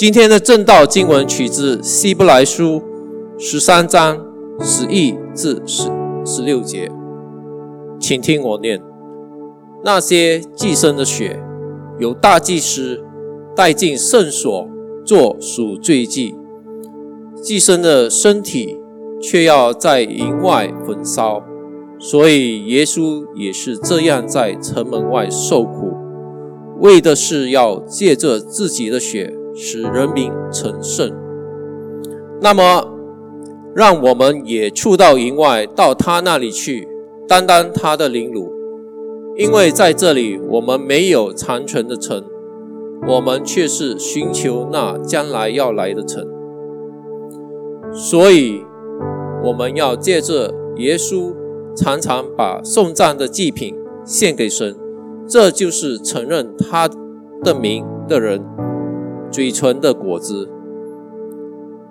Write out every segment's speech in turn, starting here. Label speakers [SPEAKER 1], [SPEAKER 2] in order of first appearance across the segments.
[SPEAKER 1] 今天的正道经文取自希伯来书十三章十一至十十六节，请听我念：那些寄生的血，由大祭司带进圣所做赎罪祭；寄生的身体，却要在营外焚烧。所以耶稣也是这样在城门外受苦，为的是要借着自己的血使人民成圣。那么，让我们也出到营外，到他那里去，担当他的凌辱，因为在这里我们没有长存的城，我们却是寻求那将来要来的城。所以，我们要借着耶稣。常常把送葬的祭品献给神，这就是承认他的名的人嘴唇的果子。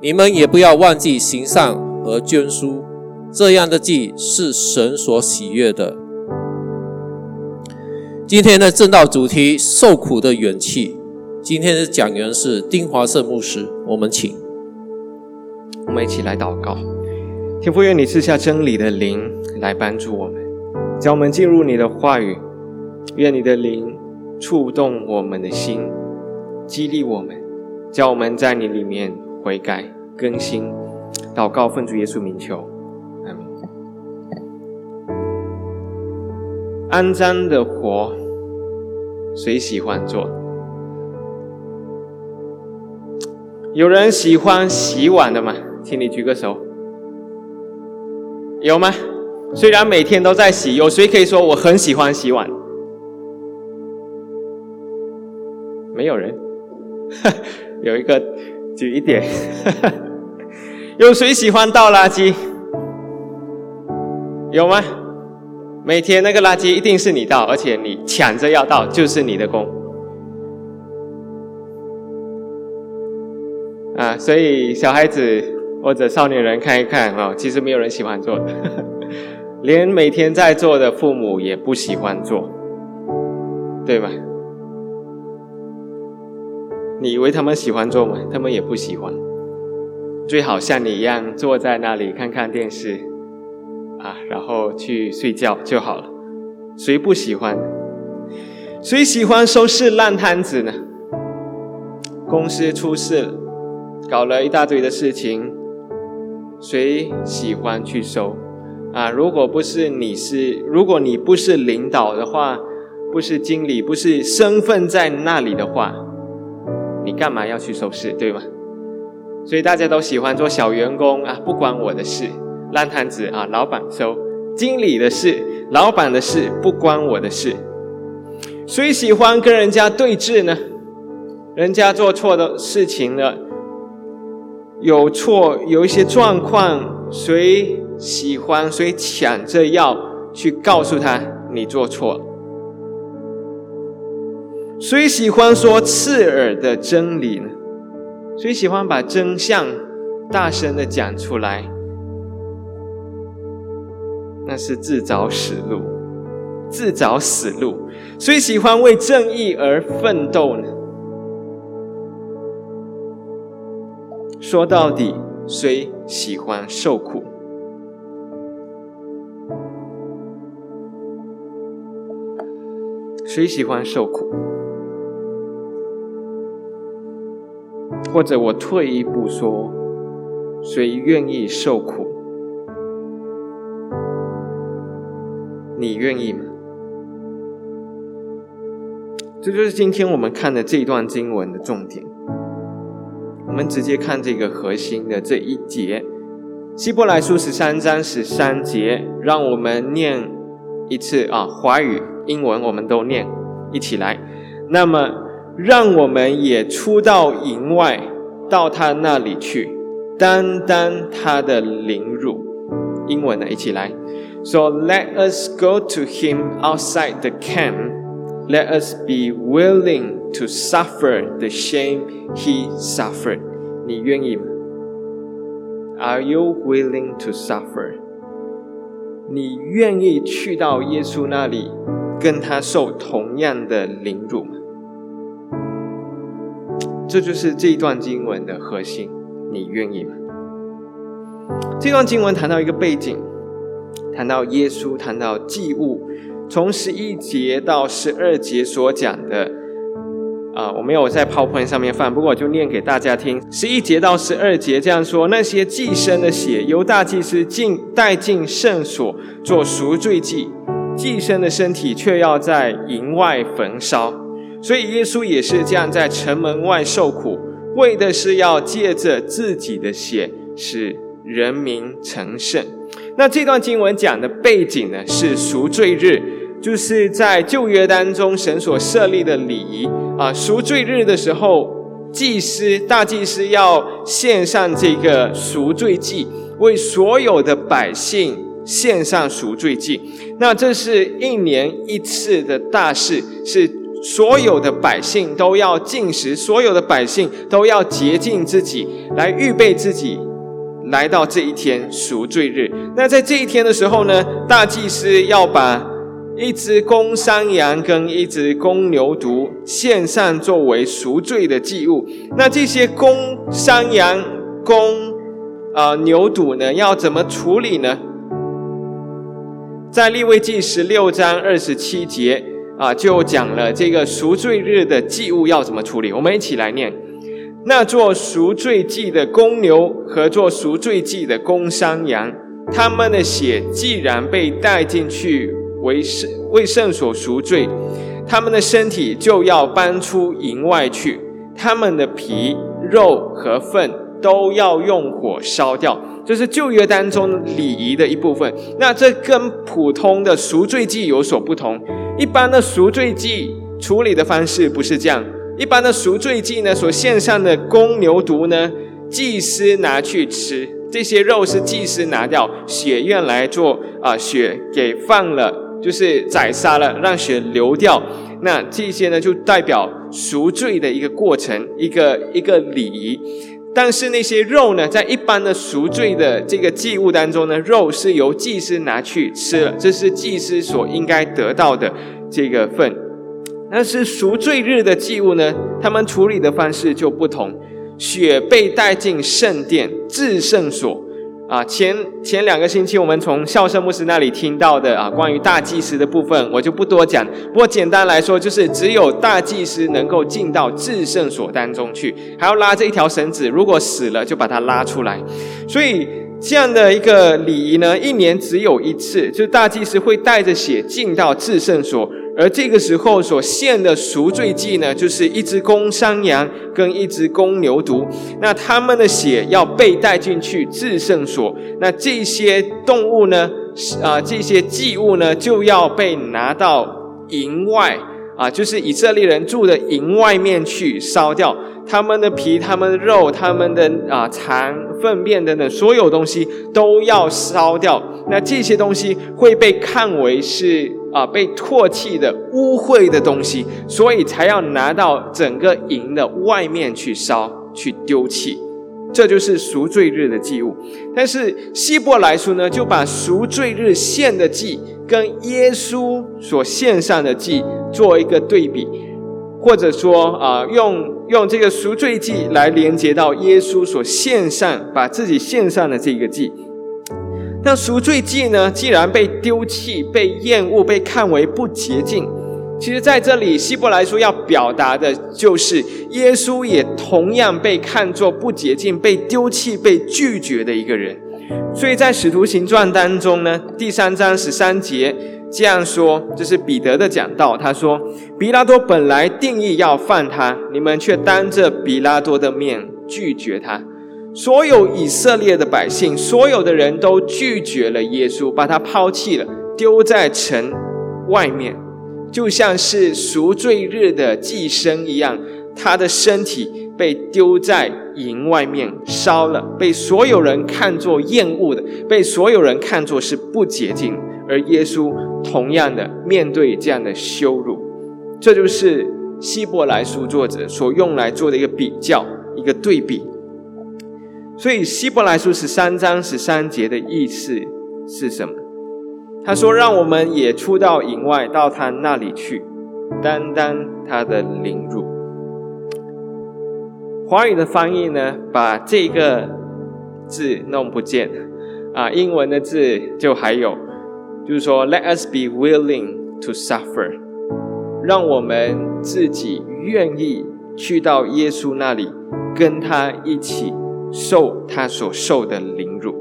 [SPEAKER 1] 你们也不要忘记行善和捐书，这样的祭是神所喜悦的。今天的正道主题：受苦的勇气。今天的讲员是丁华胜牧师，我们请，
[SPEAKER 2] 我们一起来祷告。天父，愿你赐下真理的灵来帮助我们，叫我们进入你的话语。愿你的灵触动我们的心，激励我们，叫我们在你里面悔改更新。祷告，奉主耶稣名求，阿门。肮脏的活，谁喜欢做？有人喜欢洗碗的吗？请你举个手。有吗？虽然每天都在洗，有谁可以说我很喜欢洗碗？没有人。有一个举一点。有谁喜欢倒垃圾？有吗？每天那个垃圾一定是你倒，而且你抢着要倒，就是你的功。啊，所以小孩子。或者少年人看一看啊，其实没有人喜欢做的，连每天在做的父母也不喜欢做，对吗？你以为他们喜欢做吗？他们也不喜欢。最好像你一样坐在那里看看电视，啊，然后去睡觉就好了。谁不喜欢？谁喜欢收拾烂摊子呢？公司出事了，搞了一大堆的事情。谁喜欢去收啊？如果不是你是，如果你不是领导的话，不是经理，不是身份在那里的话，你干嘛要去收拾，对吗？所以大家都喜欢做小员工啊，不关我的事，烂摊子啊，老板收，经理的事，老板的事，不关我的事。谁喜欢跟人家对峙呢？人家做错的事情了。有错，有一些状况，谁喜欢谁抢着要去告诉他你做错了？谁喜欢说刺耳的真理呢？谁喜欢把真相大声的讲出来？那是自找死路，自找死路。谁喜欢为正义而奋斗呢？说到底，谁喜欢受苦？谁喜欢受苦？或者我退一步说，谁愿意受苦？你愿意吗？这就是今天我们看的这段经文的重点。我们直接看这个核心的这一节，《希伯来书》十三章十三节，让我们念一次啊，华语、英文我们都念，一起来。那么，让我们也出到营外，到他那里去，担当他的凌辱。英文呢，一起来。So let us go to him outside the camp. Let us be willing to suffer the shame he suffered. 你愿意吗？Are you willing to suffer? 你愿意去到耶稣那里，跟他受同样的凌辱吗？这就是这一段经文的核心。你愿意吗？这段经文谈到一个背景，谈到耶稣，谈到祭物。从十一节到十二节所讲的，啊，我没有在 PowerPoint 上面放，不过我就念给大家听。十一节到十二节这样说：那些祭牲的血由大祭司进带进圣所做赎罪祭，祭牲的身体却要在营外焚烧。所以耶稣也是这样在城门外受苦，为的是要借着自己的血使人民成圣。那这段经文讲的背景呢，是赎罪日。就是在旧约当中，神所设立的礼仪啊，赎罪日的时候，祭司大祭司要献上这个赎罪祭，为所有的百姓献上赎罪祭。那这是一年一次的大事，是所有的百姓都要进食，所有的百姓都要洁净自己，来预备自己，来到这一天赎罪日。那在这一天的时候呢，大祭司要把。一只公山羊跟一只公牛犊献上作为赎罪的祭物。那这些公山羊、公啊牛犊呢，要怎么处理呢？在立位记十六章二十七节啊，就讲了这个赎罪日的祭物要怎么处理。我们一起来念：那做赎罪祭的公牛和做赎罪祭的公山羊，他们的血既然被带进去。为圣为圣所赎罪，他们的身体就要搬出营外去，他们的皮肉和粪都要用火烧掉，这是旧约当中礼仪的一部分。那这跟普通的赎罪祭有所不同。一般的赎罪祭处理的方式不是这样，一般的赎罪祭呢，所献上的公牛犊呢，祭司拿去吃，这些肉是祭司拿掉，血愿来做啊，血给放了。就是宰杀了，让血流掉，那这些呢，就代表赎罪的一个过程，一个一个礼仪。但是那些肉呢，在一般的赎罪的这个祭物当中呢，肉是由祭司拿去吃了，这是祭司所应该得到的这个份。但是赎罪日的祭物呢，他们处理的方式就不同，血被带进圣殿至圣所。啊，前前两个星期我们从孝圣牧师那里听到的啊，关于大祭司的部分，我就不多讲。不过简单来说，就是只有大祭司能够进到至圣所当中去，还要拉着一条绳子，如果死了就把它拉出来。所以这样的一个礼仪呢，一年只有一次，就是大祭司会带着血进到至圣所。而这个时候所献的赎罪祭呢，就是一只公山羊跟一只公牛犊，那他们的血要被带进去至圣所，那这些动物呢，啊，这些祭物呢，就要被拿到营外。啊，就是以色列人住的营外面去烧掉他们的皮、他们的肉、他们的啊肠、粪便等等，所有东西都要烧掉。那这些东西会被看为是啊被唾弃的污秽的东西，所以才要拿到整个营的外面去烧、去丢弃。这就是赎罪日的祭物。但是希伯来书呢，就把赎罪日献的祭跟耶稣所献上的祭。做一个对比，或者说啊，用用这个赎罪祭来连接到耶稣所献上，把自己献上的这个祭。那赎罪祭呢，既然被丢弃、被厌恶、被看为不洁净，其实在这里希伯来书要表达的就是，耶稣也同样被看作不洁净、被丢弃、被拒绝的一个人。所以在使徒行传当中呢，第三章十三节。这样说，这是彼得的讲道。他说：“比拉多本来定义要犯他，你们却当着比拉多的面拒绝他。所有以色列的百姓，所有的人都拒绝了耶稣，把他抛弃了，丢在城外面，就像是赎罪日的祭牲一样。他的身体被丢在营外面烧了，被所有人看作厌恶的，被所有人看作是不洁净。”而耶稣同样的面对这样的羞辱，这就是希伯来书作者所用来做的一个比较、一个对比。所以希伯来书十三章十三节的意思是什么？他说：“让我们也出到营外，到他那里去，担当他的凌辱。”华语的翻译呢，把这个字弄不见，啊，英文的字就还有，就是说，Let us be willing to suffer，让我们自己愿意去到耶稣那里，跟他一起受他所受的凌辱。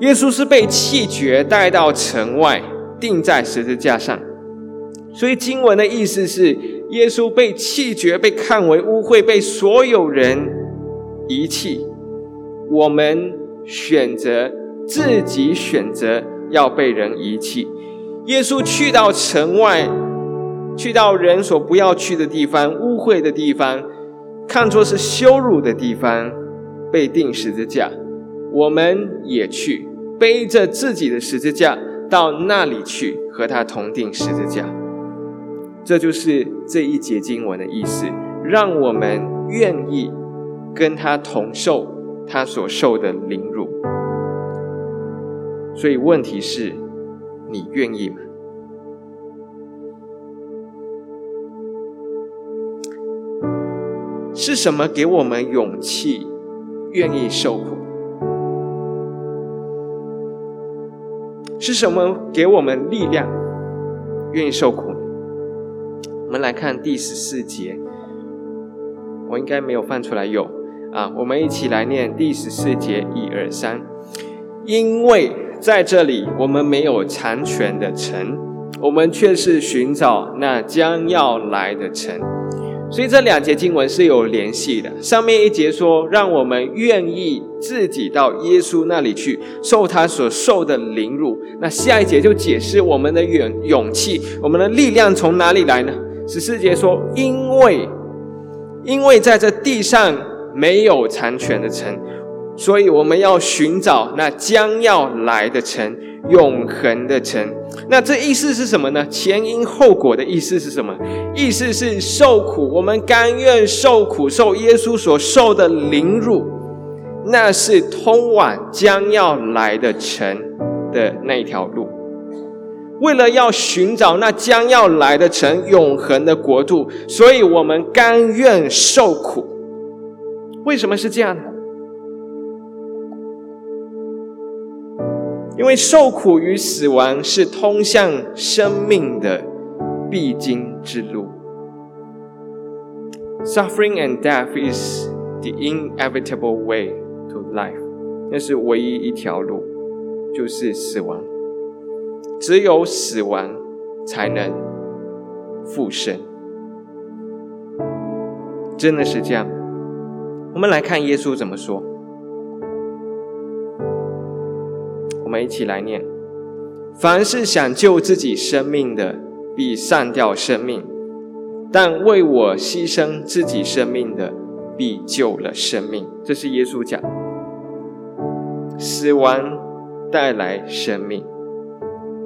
[SPEAKER 2] 耶稣是被弃绝带到城外，钉在十字架上，所以经文的意思是。耶稣被弃绝，被看为污秽，被所有人遗弃。我们选择自己选择要被人遗弃。耶稣去到城外，去到人所不要去的地方，污秽的地方，看作是羞辱的地方，被钉十字架。我们也去背着自己的十字架到那里去，和他同钉十字架。这就是这一节经文的意思，让我们愿意跟他同受他所受的凌辱。所以问题是，你愿意吗？是什么给我们勇气，愿意受苦？是什么给我们力量，愿意受苦？我们来看第十四节，我应该没有放出来，有啊，我们一起来念第十四节，一二三。因为在这里我们没有残权的城，我们却是寻找那将要来的城。所以这两节经文是有联系的。上面一节说，让我们愿意自己到耶稣那里去受他所受的凌辱。那下一节就解释我们的勇勇气，我们的力量从哪里来呢？十四节说：“因为，因为在这地上没有残权的城，所以我们要寻找那将要来的城，永恒的城。那这意思是什么呢？前因后果的意思是什么？意思是受苦，我们甘愿受苦，受耶稣所受的凌辱，那是通往将要来的城的那条路。”为了要寻找那将要来的城永恒的国度，所以我们甘愿受苦。为什么是这样呢？因为受苦与死亡是通向生命的必经之路。Suffering and death is the inevitable way to life。那是唯一一条路，就是死亡。只有死亡才能复生，真的是这样。我们来看耶稣怎么说。我们一起来念：凡是想救自己生命的，必丧掉生命；但为我牺牲自己生命的，必救了生命。这是耶稣讲，死亡带来生命。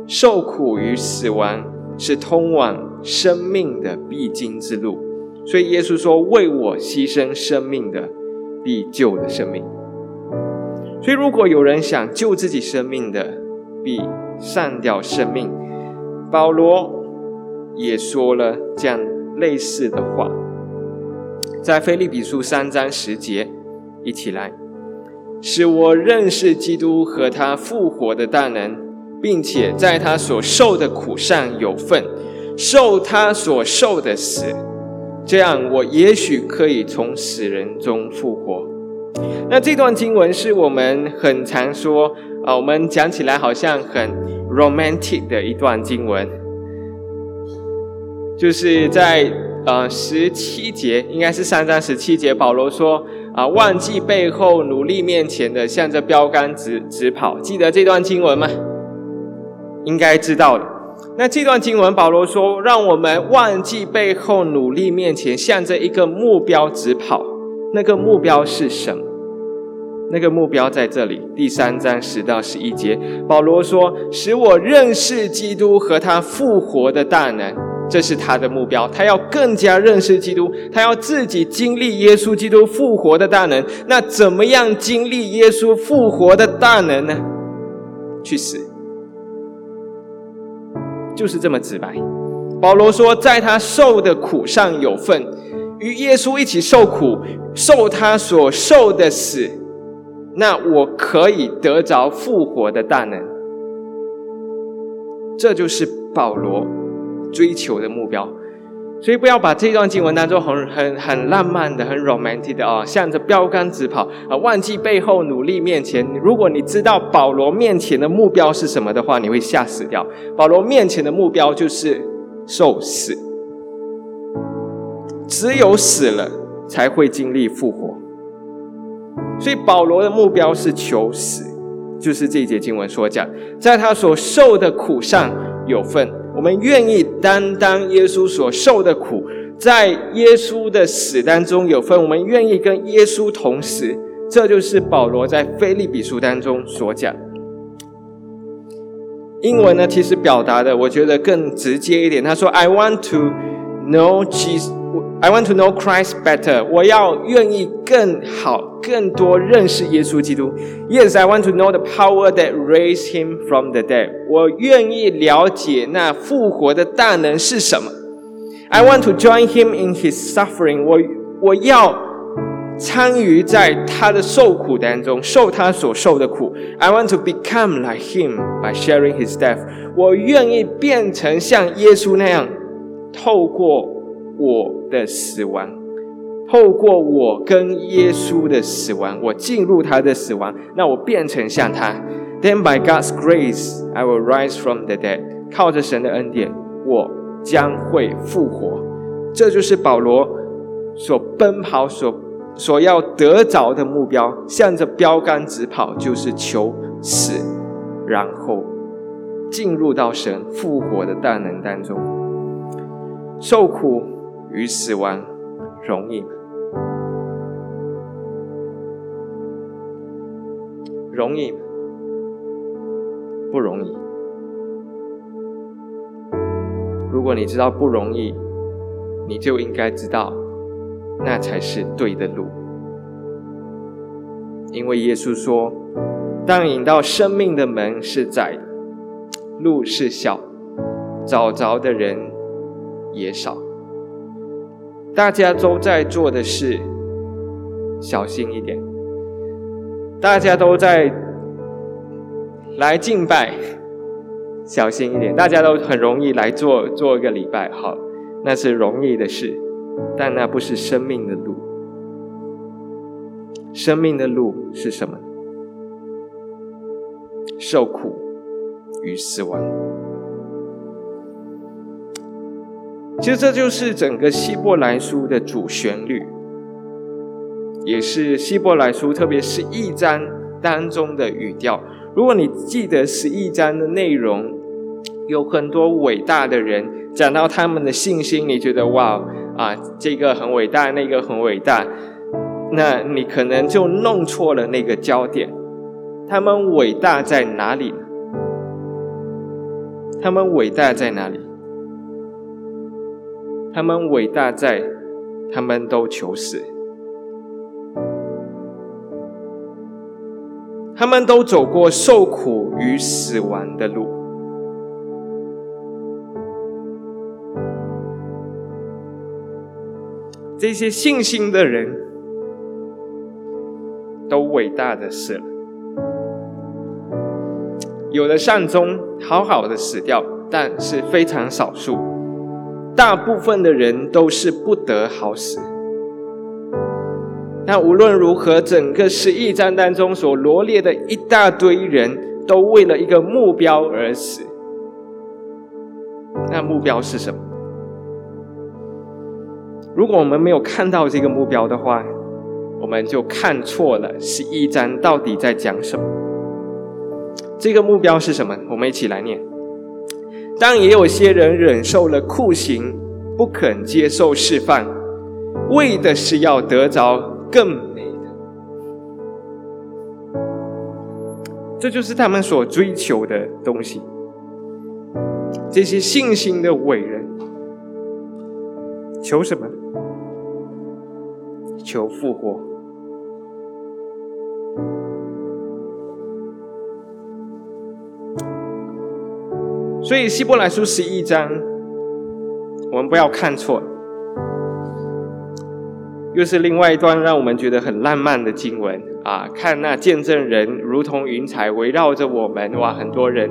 [SPEAKER 2] 受苦与死亡是通往生命的必经之路，所以耶稣说：“为我牺牲生命的，必救了生命。”所以，如果有人想救自己生命的，必丧掉生命。保罗也说了这样类似的话，在腓立比书三章十节，一起来，使我认识基督和他复活的大能。并且在他所受的苦上有份，受他所受的死，这样我也许可以从死人中复活。那这段经文是我们很常说啊，我们讲起来好像很 romantic 的一段经文，就是在呃十七节，应该是三章十七节，保罗说啊，忘记背后，努力面前的，向着标杆直直跑。记得这段经文吗？应该知道的。那这段经文，保罗说：“让我们忘记背后，努力面前，向着一个目标直跑。那个目标是什么？那个目标在这里，第三章十到十一节，保罗说：‘使我认识基督和他复活的大能。’这是他的目标。他要更加认识基督，他要自己经历耶稣基督复活的大能。那怎么样经历耶稣复活的大能呢？去死。”就是这么直白。保罗说，在他受的苦上有份，与耶稣一起受苦，受他所受的死，那我可以得着复活的大能。这就是保罗追求的目标。所以不要把这段经文当做很很很浪漫的、很 romantic 的啊，向着标杆直跑啊，忘记背后努力面前。如果你知道保罗面前的目标是什么的话，你会吓死掉。保罗面前的目标就是受死，只有死了才会经历复活。所以保罗的目标是求死，就是这一节经文所讲，在他所受的苦上有份。我们愿意担当耶稣所受的苦，在耶稣的死当中有份。我们愿意跟耶稣同死，这就是保罗在菲利比书当中所讲。英文呢，其实表达的我觉得更直接一点。他说：“I want to know Jesus, I want to know Christ better。我要愿意更好、更多认识耶稣基督。Yes, I want to know the power that raised him from the dead。我愿意了解那复活的大能是什么。I want to join him in his suffering。我我要。”参与在他的受苦当中，受他所受的苦。I want to become like him by sharing his death。我愿意变成像耶稣那样，透过我的死亡，透过我跟耶稣的死亡，我进入他的死亡，那我变成像他。Then by God's grace, I will rise from the dead。靠着神的恩典，我将会复活。这就是保罗所奔跑所。所要得着的目标，向着标杆直跑，就是求死，然后进入到神复活的大能当中。受苦与死亡容易吗？容易吗？不容易。如果你知道不容易，你就应该知道。那才是对的路，因为耶稣说：“当引到生命的门是窄的，路是小，找着的人也少。大家都在做的事，小心一点。大家都在来敬拜，小心一点。大家都很容易来做做一个礼拜，好，那是容易的事。”但那不是生命的路。生命的路是什么？受苦与死亡。其实这就是整个希伯来书的主旋律，也是希伯来书，特别是一章当中的语调。如果你记得十一章的内容，有很多伟大的人讲到他们的信心，你觉得哇？啊，这个很伟大，那个很伟大，那你可能就弄错了那个焦点。他们伟大在哪里？他们伟大在哪里？他们伟大在，他们都求死，他们都走过受苦与死亡的路。这些信心的人都伟大的死了，有的善终好好的死掉，但是非常少数，大部分的人都是不得好死。那无论如何，整个十一章当中所罗列的一大堆人都为了一个目标而死，那目标是什么？如果我们没有看到这个目标的话，我们就看错了十一章到底在讲什么。这个目标是什么？我们一起来念。但也有些人忍受了酷刑，不肯接受释放，为的是要得着更美的。这就是他们所追求的东西。这些信心的伟人求什么？求复活，所以希伯来书十一章，我们不要看错。又是另外一段让我们觉得很浪漫的经文啊！看那见证人如同云彩围绕着我们，哇，很多人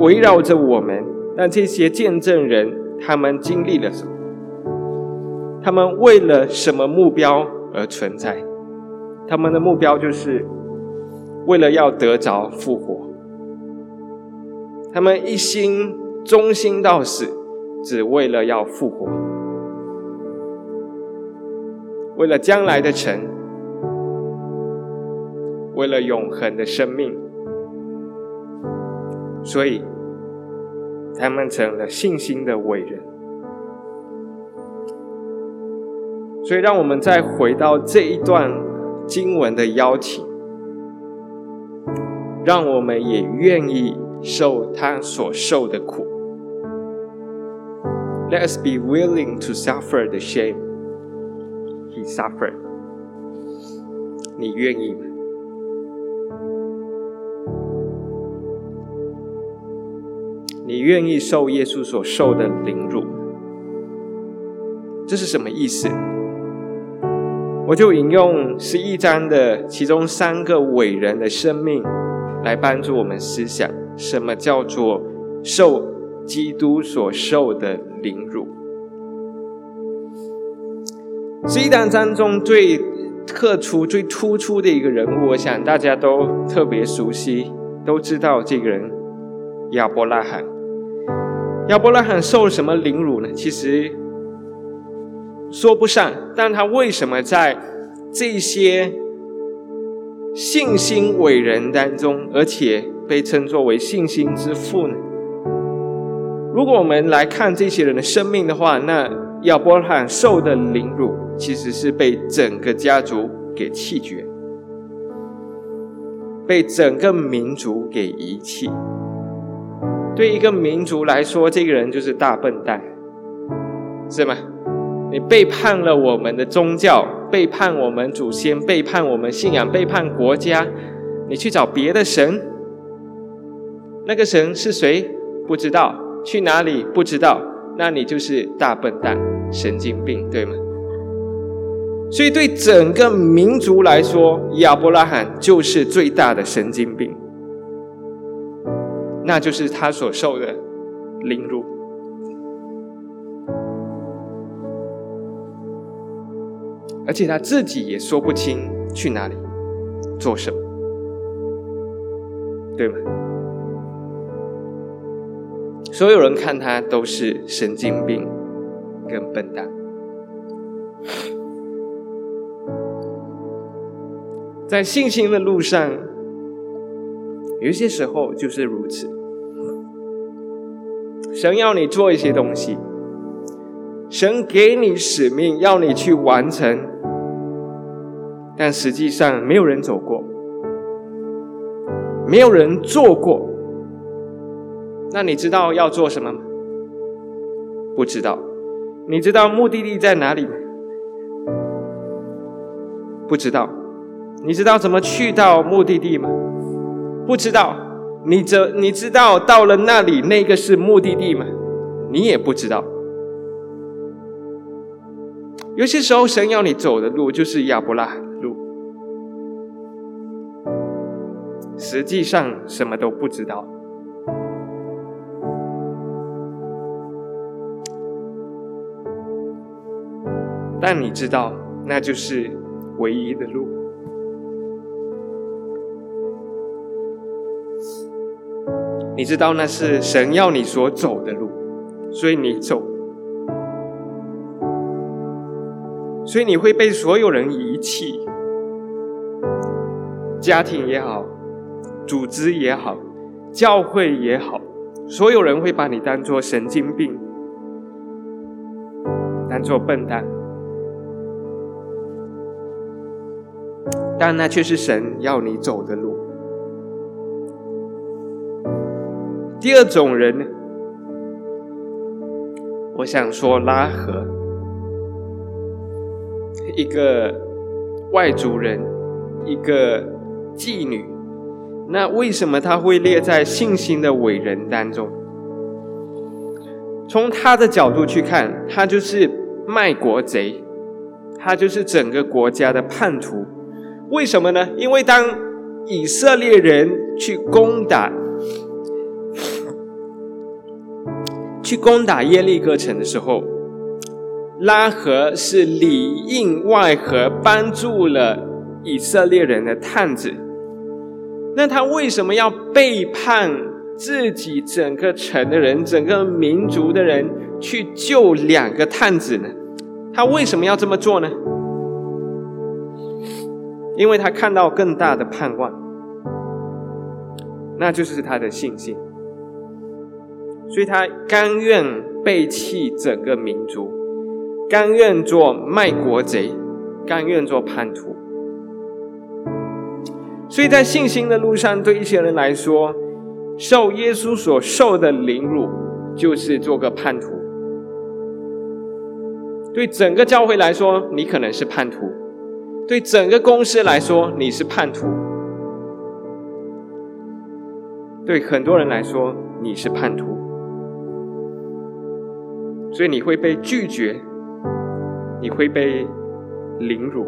[SPEAKER 2] 围绕着我们。但这些见证人，他们经历了什么？他们为了什么目标而存在？他们的目标就是为了要得着复活。他们一心忠心到死，只为了要复活。为了将来的城，为了永恒的生命，所以他们成了信心的伟人。所以，让我们再回到这一段经文的邀请，让我们也愿意受他所受的苦。Let us be willing to suffer the shame. he suffered. 你愿意吗？你愿意受耶稣所受的凌辱？这是什么意思？我就引用十一章的其中三个伟人的生命，来帮助我们思想，什么叫做受基督所受的凌辱。十一章中最特殊、最突出的一个人物，我想大家都特别熟悉，都知道这个人亚伯拉罕。亚伯拉罕受什么凌辱呢？其实说不上，但他为什么在这些信心伟人当中，而且被称作为信心之父呢？如果我们来看这些人的生命的话，那亚伯拉罕受的凌辱。其实是被整个家族给弃绝，被整个民族给遗弃。对一个民族来说，这个人就是大笨蛋，是吗？你背叛了我们的宗教，背叛我们祖先，背叛我们信仰，背叛国家，你去找别的神。那个神是谁？不知道，去哪里？不知道。那你就是大笨蛋，神经病，对吗？所以，对整个民族来说，亚伯拉罕就是最大的神经病。那就是他所受的凌辱，而且他自己也说不清去哪里做什么，对吗？所有人看他都是神经病跟笨蛋。在信心的路上，有些时候就是如此。神要你做一些东西，神给你使命要你去完成，但实际上没有人走过，没有人做过。那你知道要做什么吗？不知道。你知道目的地在哪里吗？不知道。你知道怎么去到目的地吗？不知道。你这你知道到了那里那个是目的地吗？你也不知道。有些时候，神要你走的路就是亚伯拉罕路，实际上什么都不知道，但你知道那就是唯一的路。你知道那是神要你所走的路，所以你走，所以你会被所有人遗弃，家庭也好，组织也好，教会也好，所有人会把你当做神经病，当做笨蛋，但那却是神要你走的路。第二种人，我想说拉合，一个外族人，一个妓女，那为什么他会列在信心的伟人当中？从他的角度去看，他就是卖国贼，他就是整个国家的叛徒。为什么呢？因为当以色列人去攻打、去攻打耶利哥城的时候，拉合是里应外合，帮助了以色列人的探子。那他为什么要背叛自己整个城的人、整个民族的人，去救两个探子呢？他为什么要这么做呢？因为他看到更大的盼望，那就是他的信心，所以他甘愿背弃整个民族，甘愿做卖国贼，甘愿做叛徒。所以在信心的路上，对一些人来说，受耶稣所受的凌辱，就是做个叛徒；对整个教会来说，你可能是叛徒。对整个公司来说，你是叛徒；对很多人来说，你是叛徒。所以你会被拒绝，你会被凌辱，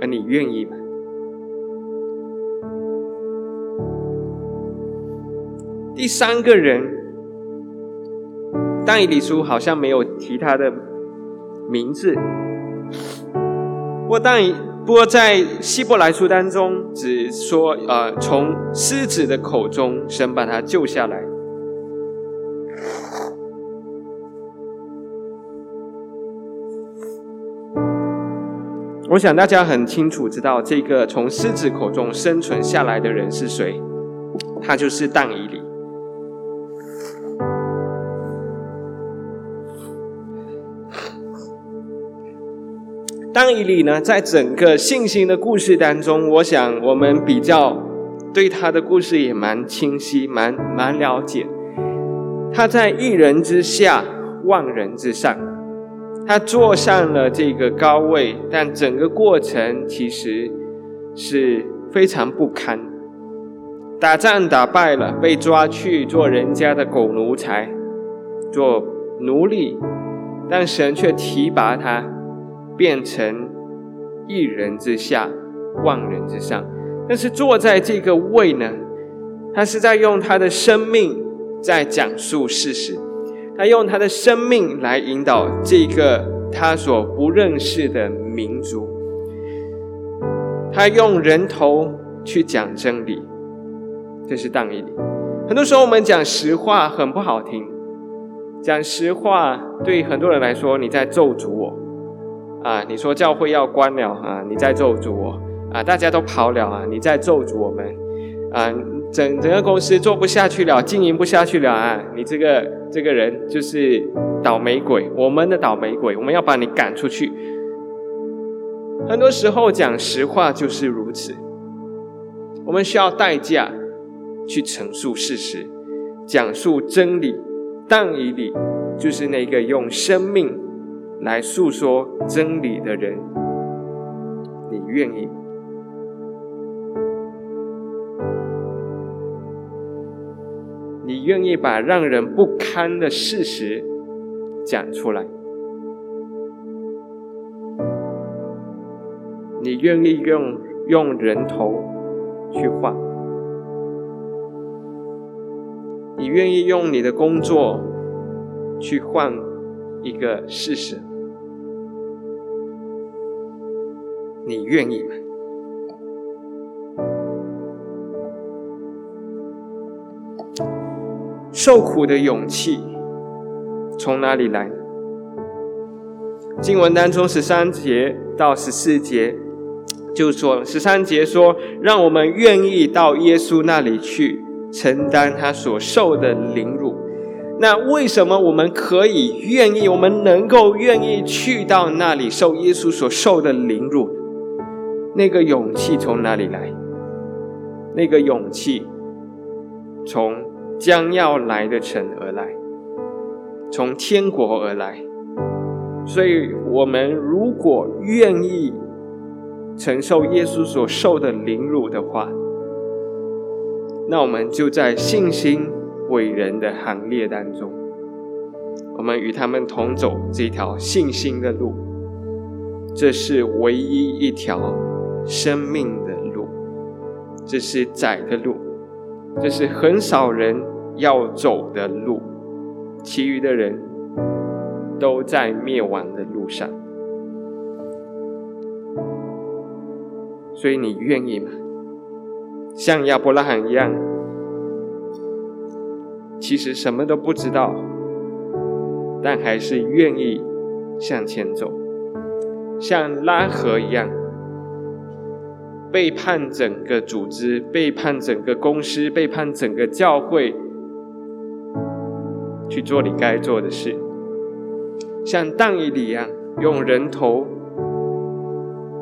[SPEAKER 2] 而你愿意吗？第三个人，但以理书好像没有提他的。名字，不过但不过在希伯来书当中，只说呃，从狮子的口中，神把他救下来。我想大家很清楚知道，这个从狮子口中生存下来的人是谁，他就是但以理。当以理呢，在整个信心的故事当中，我想我们比较对他的故事也蛮清晰、蛮蛮了解。他在一人之下，万人之上，他坐上了这个高位，但整个过程其实是非常不堪。打仗打败了，被抓去做人家的狗奴才，做奴隶，但神却提拔他。变成一人之下，万人之上。但是坐在这个位呢，他是在用他的生命在讲述事实，他用他的生命来引导这个他所不认识的民族，他用人头去讲真理，这是当义理。很多时候我们讲实话很不好听，讲实话对很多人来说，你在咒诅我。啊，你说教会要关了啊？你在咒诅我啊？大家都跑了啊？你在咒诅我们啊？整整个公司做不下去了，经营不下去了啊？你这个这个人就是倒霉鬼，我们的倒霉鬼，我们要把你赶出去。很多时候讲实话就是如此，我们需要代价去陈述事实，讲述真理。但以理就是那个用生命。来诉说真理的人，你愿意？你愿意把让人不堪的事实讲出来？你愿意用用人头去换？你愿意用你的工作去换一个事实？你愿意吗？受苦的勇气从哪里来？经文当中十三节到十四节就说，十三节说，让我们愿意到耶稣那里去承担他所受的凌辱。那为什么我们可以愿意？我们能够愿意去到那里受耶稣所受的凌辱？那个勇气从哪里来？那个勇气从将要来的城而来，从天国而来。所以，我们如果愿意承受耶稣所受的凌辱的话，那我们就在信心伟人的行列当中。我们与他们同走这条信心的路。这是唯一一条生命的路，这是窄的路，这是很少人要走的路，其余的人都在灭亡的路上。所以你愿意吗？像亚伯拉罕一样，其实什么都不知道，但还是愿意向前走。像拉合一样，背叛整个组织，背叛整个公司，背叛整个教会，去做你该做的事。像当以理一样，用人头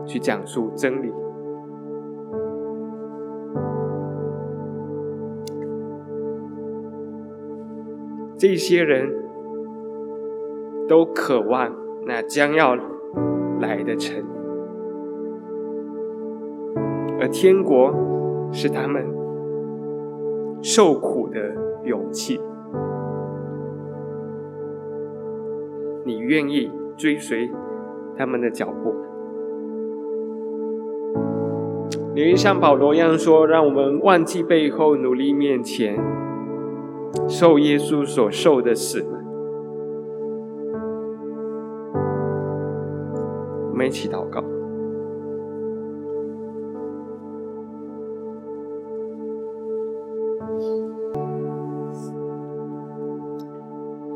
[SPEAKER 2] 去讲述真理。这些人都渴望那将要。来的城，而天国是他们受苦的勇气。你愿意追随他们的脚步？你愿像保罗一样说：“让我们忘记背后，努力面前，受耶稣所受的死。”我们一起祷告。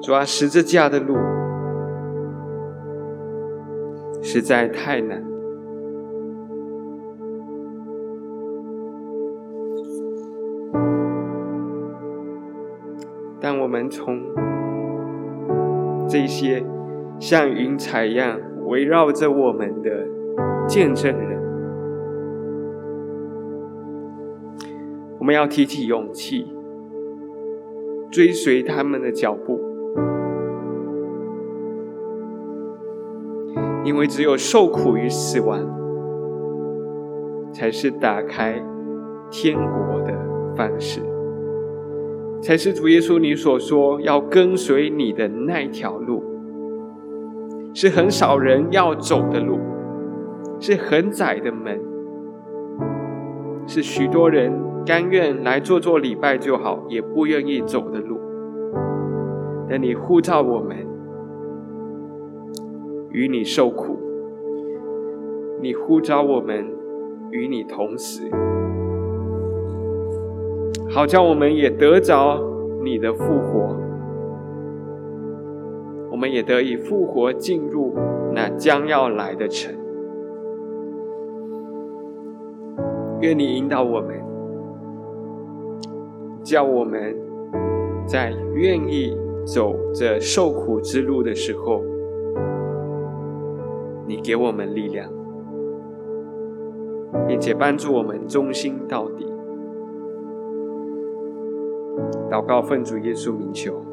[SPEAKER 2] 主啊，十字架的路实在太难，从这些像云彩一样。围绕着我们的见证人，我们要提起勇气，追随他们的脚步，因为只有受苦与死亡，才是打开天国的方式，才是主耶稣你所说要跟随你的那条路。是很少人要走的路，是很窄的门，是许多人甘愿来做做礼拜就好，也不愿意走的路。但你呼召我们与你受苦，你呼召我们与你同死，好叫我们也得着你的复活。我们也得以复活，进入那将要来的城。愿你引导我们，叫我们在愿意走这受苦之路的时候，你给我们力量，并且帮助我们忠心到底。祷告，奉主耶稣名求。